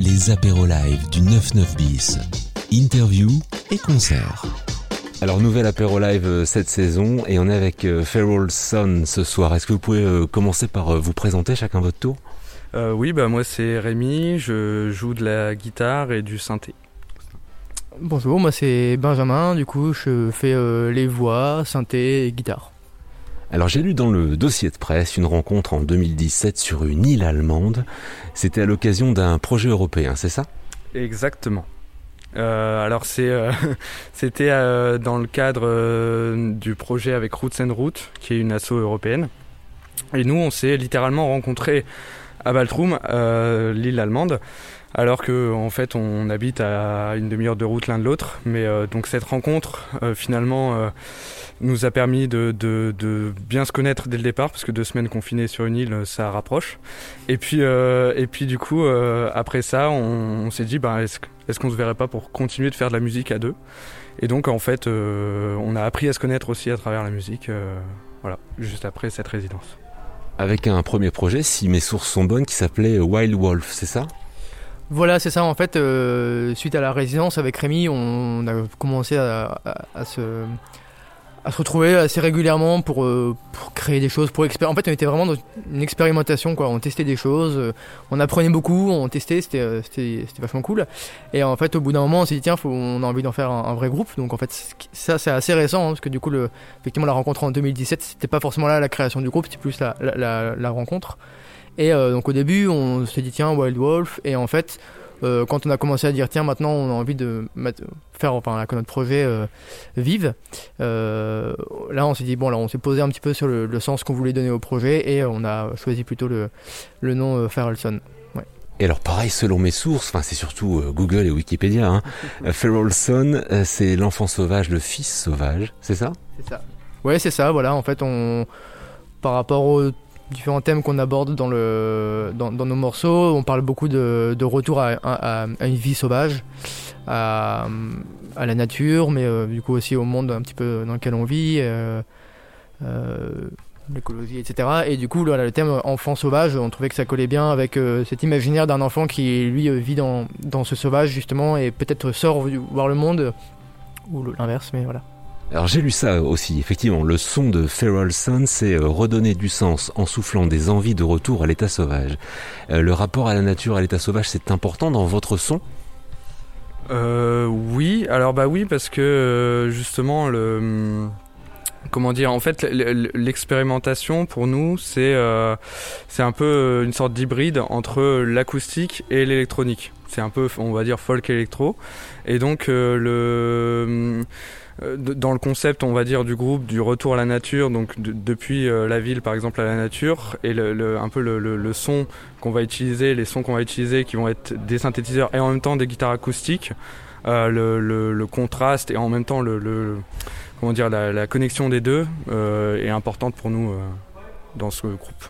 les apéros live du 99 bis. Interview et concert. Alors nouvel apéro live euh, cette saison et on est avec euh, Feral Son ce soir. Est-ce que vous pouvez euh, commencer par vous présenter chacun votre tour? Oui, bah moi c'est Rémi, je joue de la guitare et du synthé. Bonjour, moi c'est Benjamin, du coup je fais les voix, synthé et guitare. Alors j'ai lu dans le dossier de presse une rencontre en 2017 sur une île allemande. C'était à l'occasion d'un projet européen, c'est ça? Exactement. Euh, alors euh, c'était euh, dans le cadre du projet avec Roots and Roots, qui est une asso européenne. Et nous, on s'est littéralement rencontrés à Baltrum, l'île allemande, alors que en fait on habite à une demi-heure de route l'un de l'autre. Mais donc cette rencontre, finalement nous a permis de, de, de, bien se connaître dès le départ, parce que deux semaines confinées sur une île, ça rapproche. Et puis, euh, et puis du coup, euh, après ça, on, s'est dit, bah, est-ce est qu'on se verrait pas pour continuer de faire de la musique à deux? Et donc, en fait, euh, on a appris à se connaître aussi à travers la musique, voilà, juste après cette résidence. Avec un premier projet, si mes sources sont bonnes, qui s'appelait Wild Wolf, c'est ça? Voilà, c'est ça. En fait, suite à la résidence avec Rémi, on a commencé à, à se à se retrouver assez régulièrement pour, euh, pour créer des choses, pour expérimenter. En fait, on était vraiment dans une expérimentation, quoi. On testait des choses, euh, on apprenait beaucoup, on testait, c'était, euh, c'était, c'était vachement cool. Et en fait, au bout d'un moment, on s'est dit, tiens, faut, on a envie d'en faire un, vrai groupe. Donc, en fait, ça, c'est assez récent, hein, parce que du coup, le, effectivement, la rencontre en 2017, c'était pas forcément là la création du groupe, c'était plus la, la, la, rencontre. Et donc, au début, on s'est dit, tiens, Wild Wolf. Et en fait, euh, quand on a commencé à dire tiens maintenant on a envie de faire enfin que notre projet euh, vive euh, là on s'est dit bon là on s'est posé un petit peu sur le, sens qu'on voulait donner au projet et on a choisi plutôt le, le nom Feralson et alors pareil, selon mes sources, enfin c'est surtout Google et Wikipédia, hein, c'est l'enfant sauvage, le fils sauvage, c'est ça? C'est ça. Ouais, c'est ça. Voilà, en fait, on par rapport au différents thèmes qu'on aborde dans, le, dans, nos morceaux. On parle beaucoup de, retour à, une vie sauvage, à, la nature, mais euh, du coup aussi au monde un petit peu dans lequel on vit, euh, euh, l'écologie, etc. Et du coup, le thème enfant sauvage, on trouvait que ça collait bien avec cet imaginaire d'un enfant qui, lui, vit dans, dans ce sauvage, justement, et peut-être sort voir le monde, ou l'inverse, mais voilà. Alors j'ai lu ça aussi, effectivement, le son de Feral Sun, c'est euh, redonner du sens en soufflant des envies de retour à l'état sauvage. Euh, le rapport à la nature, à l'état sauvage, c'est important dans votre son? Euh, Oui, alors bah oui, parce que euh, justement, le... Comment dire En fait, l'expérimentation pour nous, c'est c'est un peu une sorte d'hybride entre l'acoustique et l'électronique. C'est un peu, on va dire, folk électro. Et donc, le euh, dans le concept, on va dire, du groupe, du retour à la nature, donc depuis euh, la ville par exemple à la nature, et le, un peu le, son qu'on va utiliser, les sons qu'on va utiliser qui vont être des synthétiseurs et en même temps des guitares acoustiques, euh, le, contraste et en même temps le, comment dire, la, connexion des deux est importante pour nous dans ce groupe.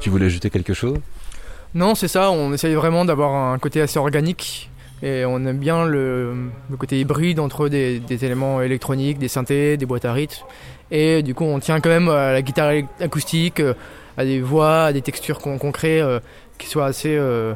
Tu voulais ajouter quelque chose? Non, c'est ça, on essaye vraiment d'avoir un côté assez organique et on aime bien le, côté hybride entre des, éléments électroniques, des synthés, des boîtes à rythme. Et du coup, on tient quand même à la guitare acoustique, euh, à des voix, à des textures qu'on crée euh, qui soient assez, euh,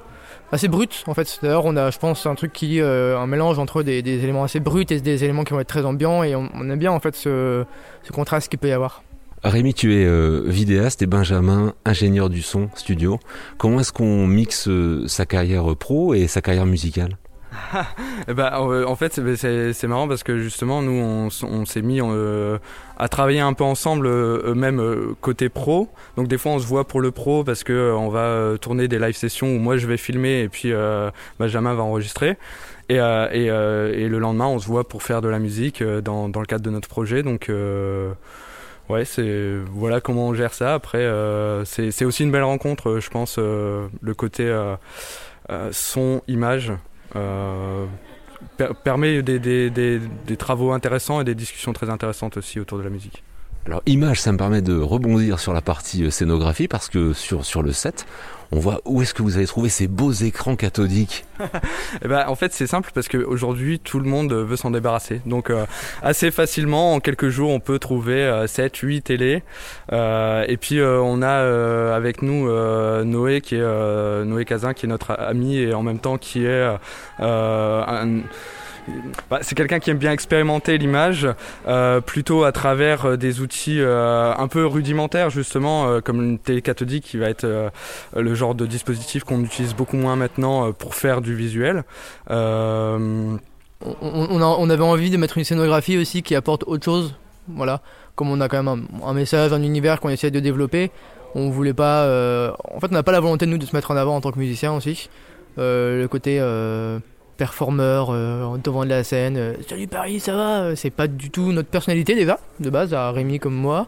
assez brutes en fait. D'ailleurs, on a, je pense, un truc qui un mélange entre des, éléments assez bruts et des éléments qui vont être très ambiants. Et on, aime bien en fait ce, ce contraste qu'il peut y avoir. Rémi, tu es vidéaste et Benjamin, ingénieur du son, studio. Comment est-ce qu'on mixe sa carrière pro et sa carrière musicale? bah, en fait, c'est marrant parce que justement, nous, on, s'est mis euh, à travailler un peu ensemble, euh, même euh, côté pro. Donc, des fois, on se voit pour le pro parce que on va tourner des live sessions où moi je vais filmer et puis Benjamin va enregistrer. Et, le lendemain, on se voit pour faire de la musique dans, dans le cadre de notre projet. Donc, ouais, c'est voilà comment on gère ça. Après, c'est aussi une belle rencontre, je pense, le côté son, image. Euh, permet des, des, des, travaux intéressants et des discussions très intéressantes aussi autour de la musique. Alors image, ça me permet de rebondir sur la partie scénographie parce que sur, sur le set, on voit où est-ce que vous avez trouvé ces beaux écrans cathodiques eh ben, En fait, c'est simple parce qu'aujourd'hui, tout le monde veut s'en débarrasser. Donc, euh, assez facilement, en quelques jours, on peut trouver 7, 8 télés. Euh, et puis, euh, on a avec nous Noé, qui est Noé Cazin, qui est notre ami et en même temps qui est un bah, c'est quelqu'un qui aime bien expérimenter l'image, euh, plutôt à travers euh, des outils euh, un peu rudimentaires justement, comme une télé cathodique qui va être le genre de dispositif qu'on utilise beaucoup moins maintenant pour faire du visuel. On, avait envie de mettre une scénographie aussi qui apporte autre chose, voilà. Comme on a quand même un, message, un univers qu'on essaie de développer, on voulait pas. en fait, on n'a pas la volonté de nous de se mettre en avant en tant que musicien aussi. le côté performeur euh, devant de la scène. Euh, Salut Paris, ça va? Euh, C'est pas du tout notre personnalité déjà, de base, à Rémi comme moi.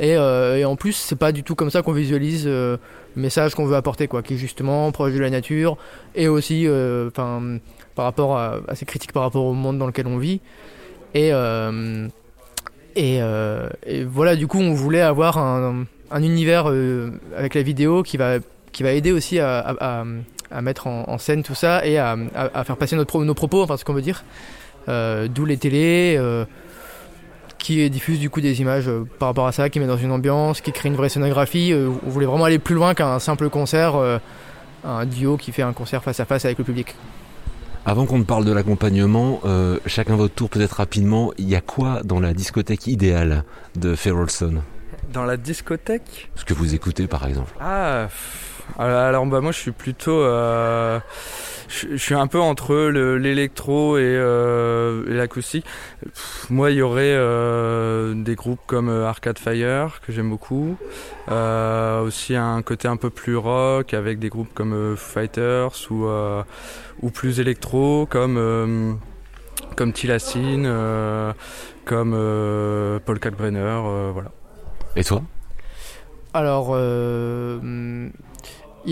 Et, en plus, c'est pas du tout comme ça qu'on visualise le message qu'on veut apporter, quoi, qui est justement proche de la nature et aussi par rapport à, ces critiques par rapport au monde dans lequel on vit. Et, et, voilà, du coup, on voulait avoir un, univers avec la vidéo qui va, qui va aider aussi à à mettre en, scène tout ça et à, faire passer notre, nos propos, enfin ce qu'on veut dire. Euh, d'où les télés euh, qui diffusent du coup des images euh, par rapport à ça, qui met dans une ambiance, qui crée une vraie scénographie. on voulait vraiment aller plus loin qu'un simple concert, un duo qui fait un concert face à face avec le public. Avant qu'on ne parle de l'accompagnement, chacun votre tour peut-être rapidement, il y a quoi dans la discothèque idéale de Ferrelson Dans la discothèque? Ce que vous écoutez par exemple. Ah alors bah moi je suis plutôt, euh, je, suis un peu entre l'électro et, euh, l'acoustique. Moi il y aurait euh, des groupes comme Arcade Fire que j'aime beaucoup, aussi un côté un peu plus rock avec des groupes comme Fighters ou ou plus électro comme comme Tilassine, comme Paul Kalkbrenner, voilà. Et toi? Alors,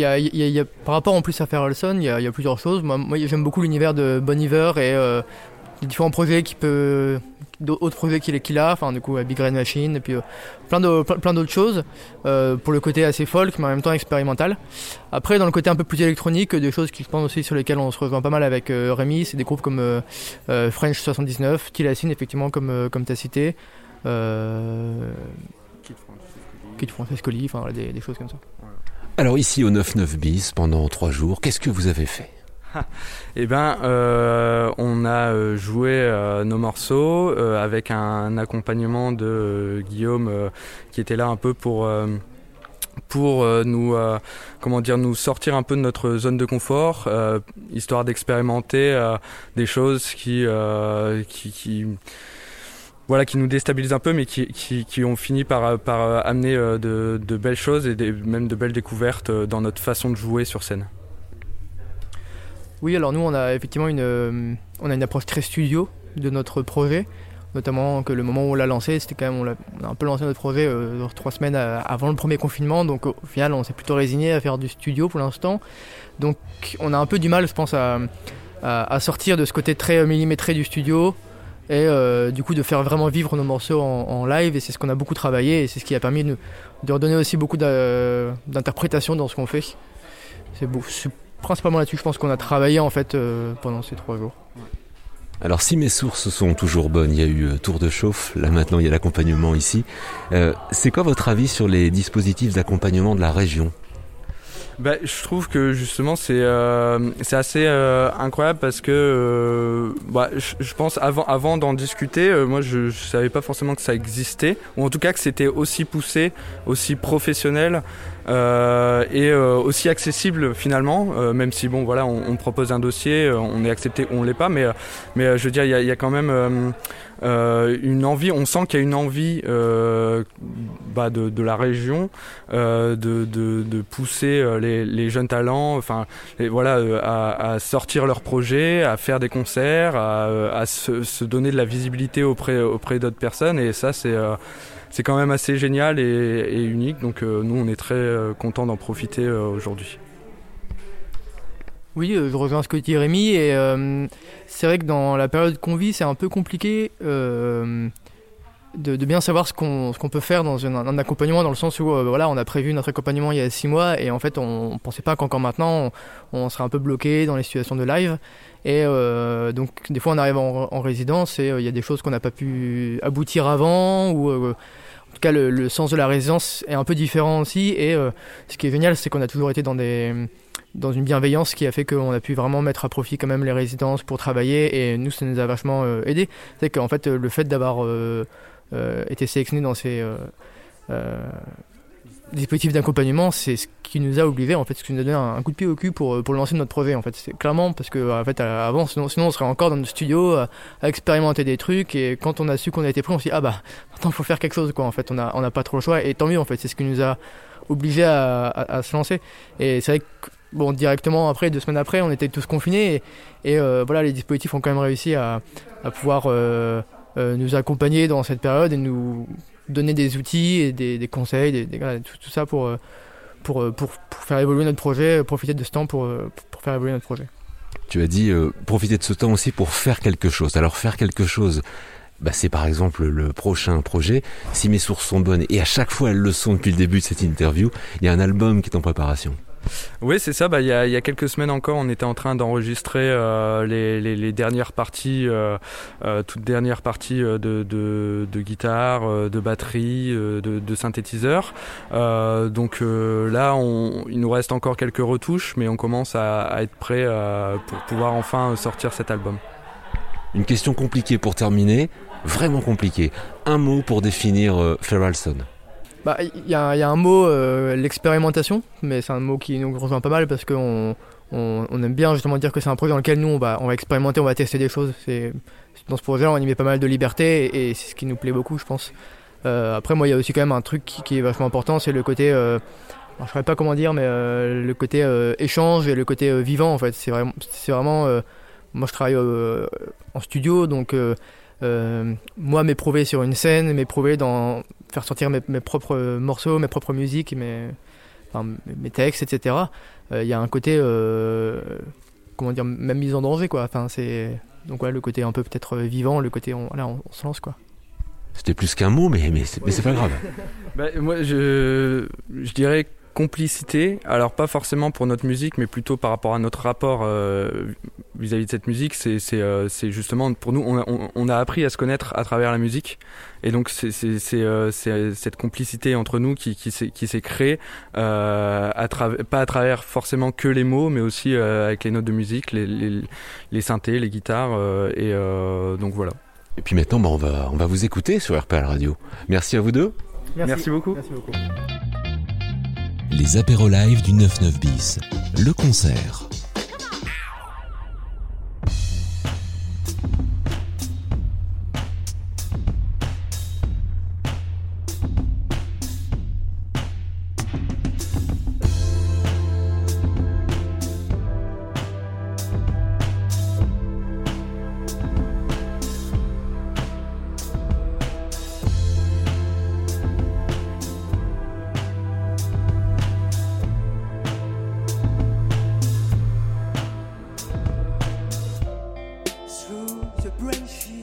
y a, y y a, par rapport en plus à Ferrelson, il y a, a plusieurs choses. Moi, moi j'aime beaucoup l'univers de Bon Iver et euh, les différents projets qui peut, d'autres projets qu'il a, enfin du coup Big Red Machine et puis euh, plein de plein, d'autres choses euh, pour le côté assez folk mais en même temps expérimental. Après dans le côté un peu plus électronique, des choses qui je pense aussi sur lesquelles on se rejoint pas mal avec euh, Rémi, c'est des groupes comme euh, French 79, Tilassine effectivement comme comme t'as cité. Kid Francescoli, enfin des, des choses comme ça. Alors ici au 99 bis pendant trois jours, qu'est-ce que vous avez fait? Eh ben, euh, on a euh, joué euh, nos morceaux avec un accompagnement de Guillaume qui était là un peu pour pour nous comment dire nous sortir un peu de notre zone de confort, histoire d'expérimenter des choses qui qui, qui voilà, qui nous déstabilisent un peu, mais qui, ont fini par, euh, amener euh, de, belles choses et même de belles découvertes euh, dans notre façon de jouer sur scène. Oui, alors nous, on a effectivement une, on a une approche très studio de notre projet, notamment que le moment où on l'a lancé, c'était quand même, on a, un peu lancé notre projet trois semaines avant le premier confinement, donc au final, on s'est plutôt résigné à faire du studio pour l'instant. Donc, on a un peu du mal, je pense, à sortir de ce côté très millimétré du studio, et euh, du coup de faire vraiment vivre nos morceaux en, live et c'est ce qu'on a beaucoup travaillé et c'est ce qui a permis de, redonner aussi beaucoup d'interprétation dans ce qu'on fait. C'est principalement là-dessus je pense qu'on a travaillé en fait euh, pendant ces trois jours. Alors si mes sources sont toujours bonnes, il y a eu euh, tour de chauffe, là maintenant il y a l'accompagnement ici. c'est quoi votre avis sur les dispositifs d'accompagnement de la région? Bah, je trouve que justement c'est euh, c'est assez euh, incroyable parce que euh, bah, je, pense avant avant d'en discuter, moi je, je savais pas forcément que ça existait ou en tout cas que c'était aussi poussé, aussi professionnel et aussi accessible finalement. même si bon voilà on, on propose un dossier, on est accepté ou on l'est pas, mais mais je veux dire il y a, y a, quand même euh, une envie, on sent qu'il y a une envie euh, bah de, de, la région euh, de, de, de, pousser euh, les, les, jeunes talents, enfin voilà, euh, à, à, sortir leurs projets, à faire des concerts, à, à se, se, donner de la visibilité auprès auprès d'autres personnes et ça c'est c'est quand même assez génial et, et unique. Donc nous on est très content d'en profiter aujourd'hui. Oui, je rejoins ce que dit Rémi et c'est vrai que dans la période qu'on vit, c'est un peu compliqué. Euh, de, bien savoir ce qu'on peut faire dans un, accompagnement, dans le sens où voilà, on a prévu notre accompagnement il y a six mois et en fait on, ne pensait pas qu'encore maintenant on, serait un peu bloqué dans les situations de live. Et donc des fois on arrive en, résidence et il y a des choses qu'on n'a pas pu aboutir avant ou en tout cas le, sens de la résidence est un peu différent aussi. Et ce qui est génial c'est qu'on a toujours été dans des dans une bienveillance qui a fait qu'on a pu vraiment mettre à profit quand même les résidences pour travailler et nous ça nous a vachement euh, aidé. C'est qu'en fait le fait d'avoir euh, euh, été sélectionné dans ces dispositifs d'accompagnement, c'est ce qui nous a obligé en fait, ce qui nous a donné un, coup de pied au cul pour, pour lancer notre projet en fait. C'est clairement parce que en fait avant sinon, sinon on serait encore dans le studio à, expérimenter des trucs et quand on a su qu'on a été pris on s'est dit ah bah maintenant faut faire quelque chose quoi en fait on a on n'a pas trop le choix et tant mieux en fait c'est ce qui nous a obligé à, à se lancer et c'est vrai que bon, directement après, deux semaines après, on était tous confinés et, euh, voilà, les dispositifs ont quand même réussi à, pouvoir euh, euh, nous accompagner dans cette période et nous donner des outils et des, conseils, tout, ça pour, pour, faire évoluer notre projet, profiter de ce temps pour, pour faire évoluer notre projet. Tu as dit profiter de ce temps aussi pour faire quelque chose. Alors faire quelque chose, bah, c'est par exemple le prochain projet. Si mes sources sont bonnes, et à chaque fois elles le sont depuis le début de cette interview, il y a un album qui est en préparation. Oui, c'est ça. Bah, il y, a, quelques semaines encore, on était en train d'enregistrer euh, les, dernières parties, euh, euh, toutes dernières parties de, guitare, de batterie, de, synthétiseur. donc là, il nous reste encore quelques retouches, mais on commence à, être prêt pour pouvoir enfin sortir cet album. Une question compliquée pour terminer, vraiment compliquée. Un mot pour définir Feralson. Bah, il y, a un mot, euh, l'expérimentation, mais c'est un mot qui nous rejoint pas mal parce qu'on on, aime bien justement dire que c'est un projet dans lequel nous on va, on va expérimenter, on va tester des choses. C'est, dans ce projet-là, on y met pas mal de liberté et, c'est ce qui nous plaît beaucoup, je pense. Euh, après, moi, il y a aussi quand même un truc qui, est vachement important, c'est le côté, euh, je ne sais pas comment dire, mais le côté échange et le côté vivant en fait. C'est vraiment, moi je travaille en studio, donc moi m'éprouver sur une scène, m'éprouver dans faire sortir mes, propres morceaux, mes propres musiques, mes, mes textes, etc. Euh, il y a un côté, euh, comment dire, même mise en danger, quoi. Enfin, c'est donc ouais, le côté un peu peut-être vivant, le côté on, là, on, se lance, quoi. C'était plus qu'un mot, mais, mais c'est pas grave. bah, moi, je, je dirais complicité, alors pas forcément pour notre musique, mais plutôt par rapport à notre rapport euh, vis-à-vis de cette musique. C'est euh, justement pour nous, on a, appris à se connaître à travers la musique, et donc c'est euh, cette complicité entre nous qui, qui s'est créée, à pas à travers forcément que les mots, mais aussi avec les notes de musique, les, les, les synthés, les guitares, et donc voilà. Et puis maintenant, bah, on, va, on va vous écouter sur RPL Radio. Merci à vous deux. Merci, beaucoup. Merci beaucoup les apéros live du 99 bis. Le concert. she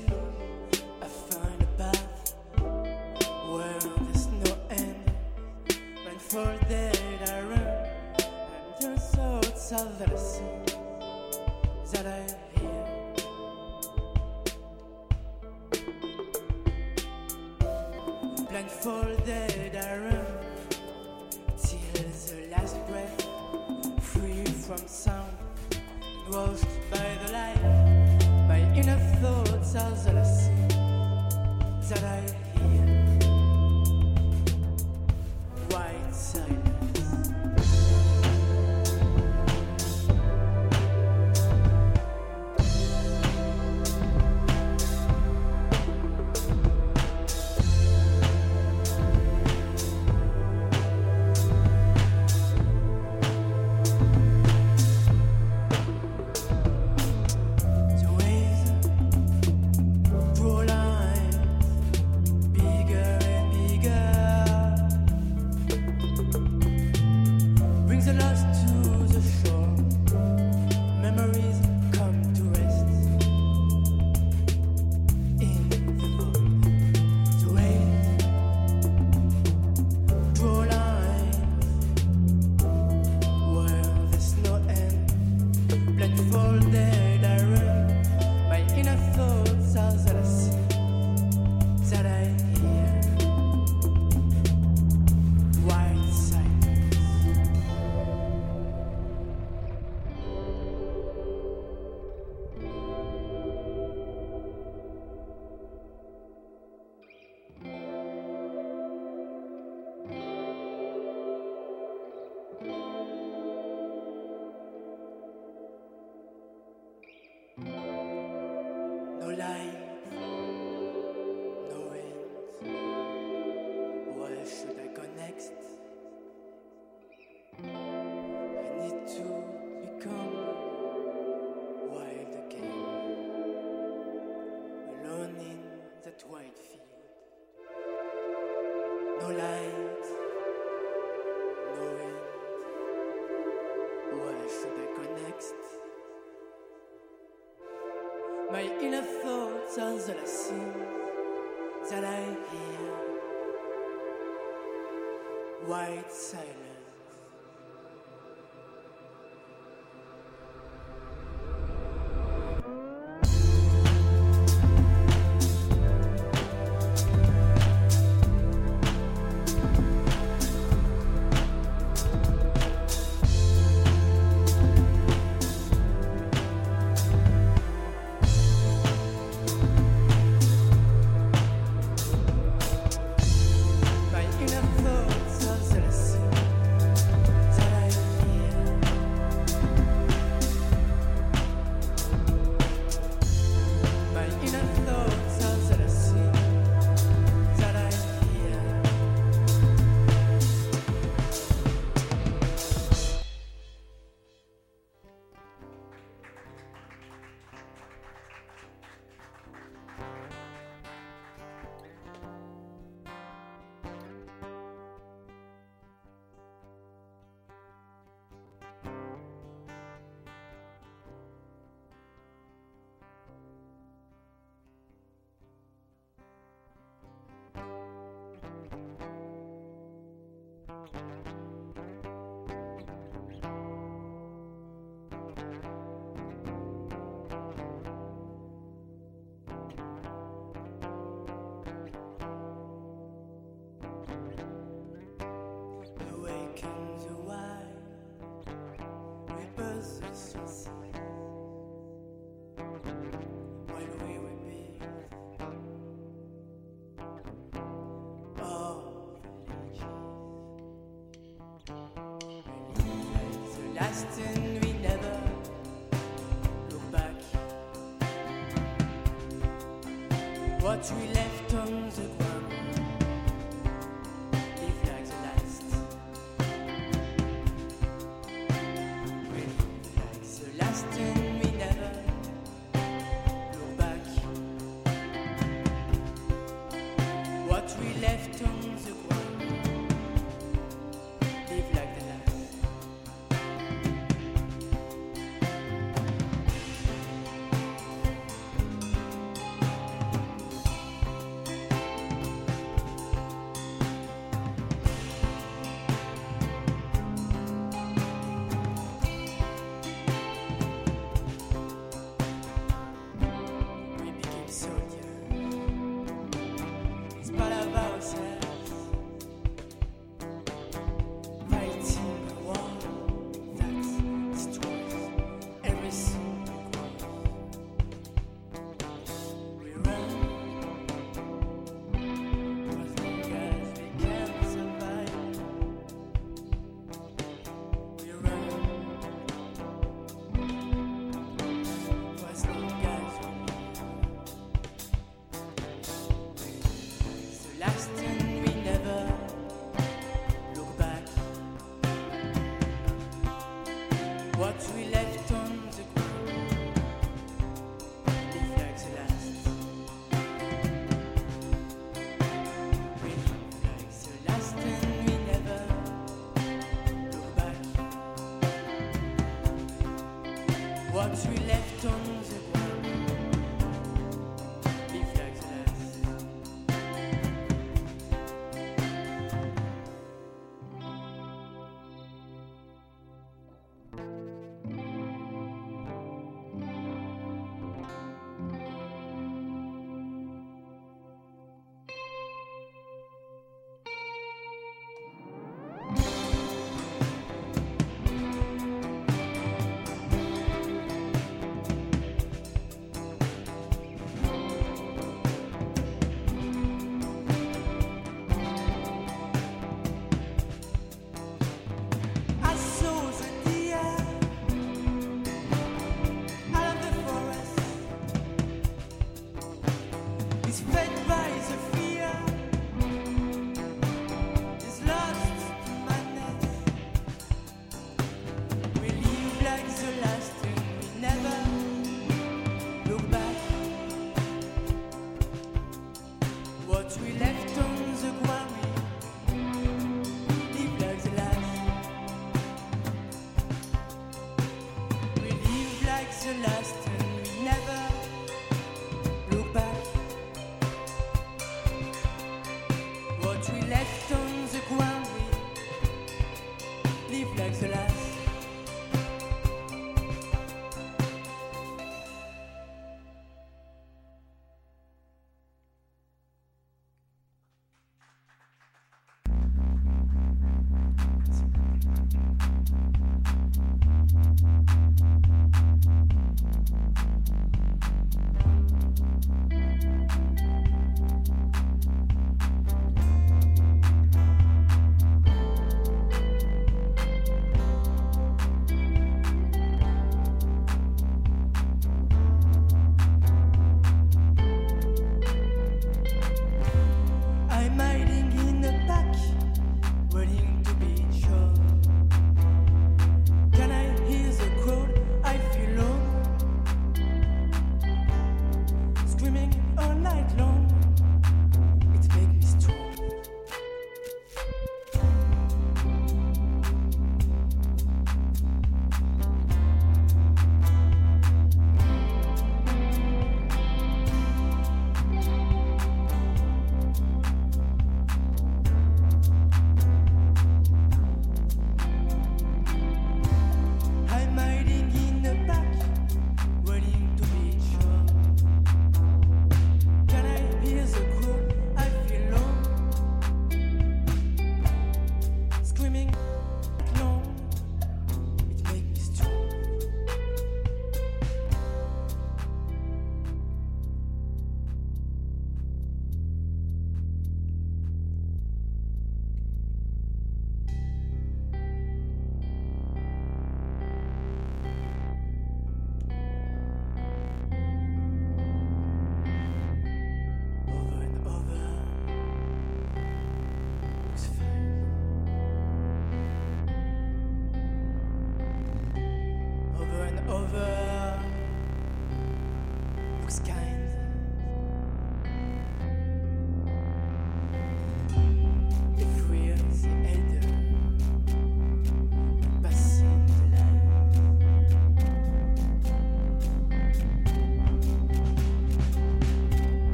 White Silence. Awakens a wide, reverses. what we left on the ground.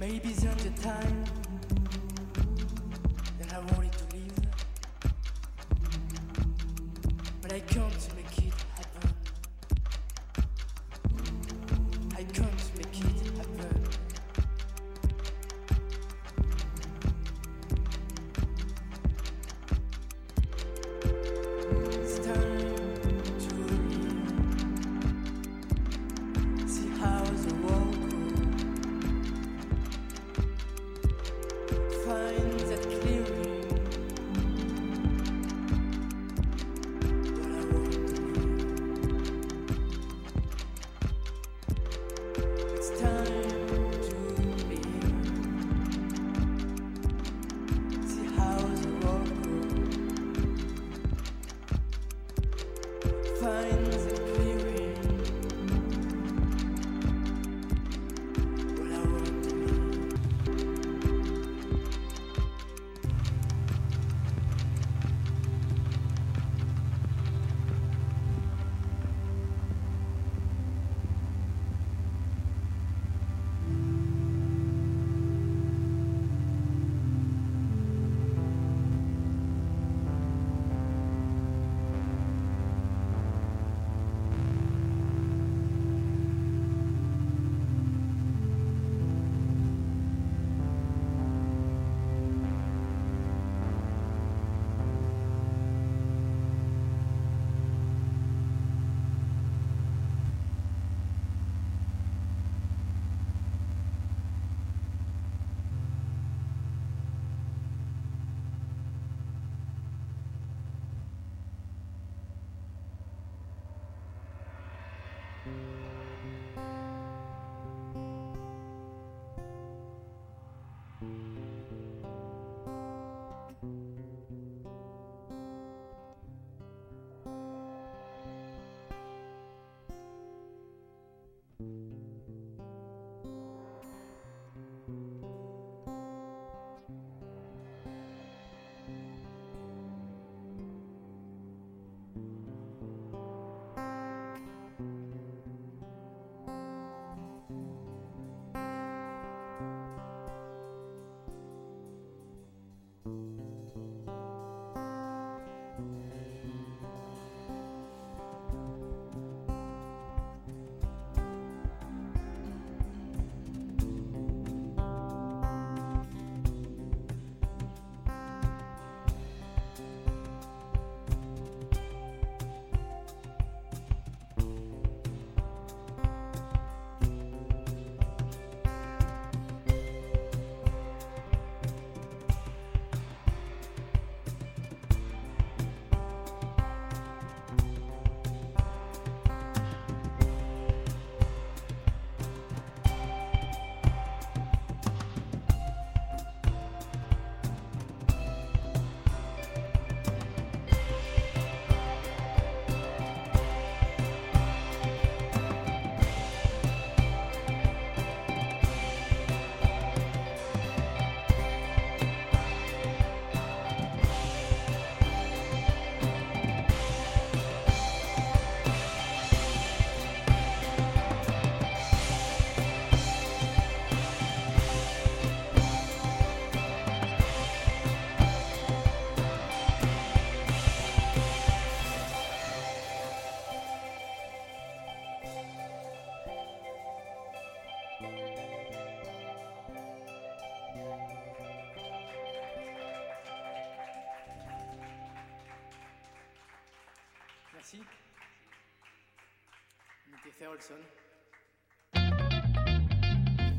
Maybe it's not the time.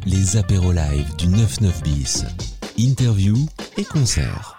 Les apéros live du 9-9 bis. Interview et concert.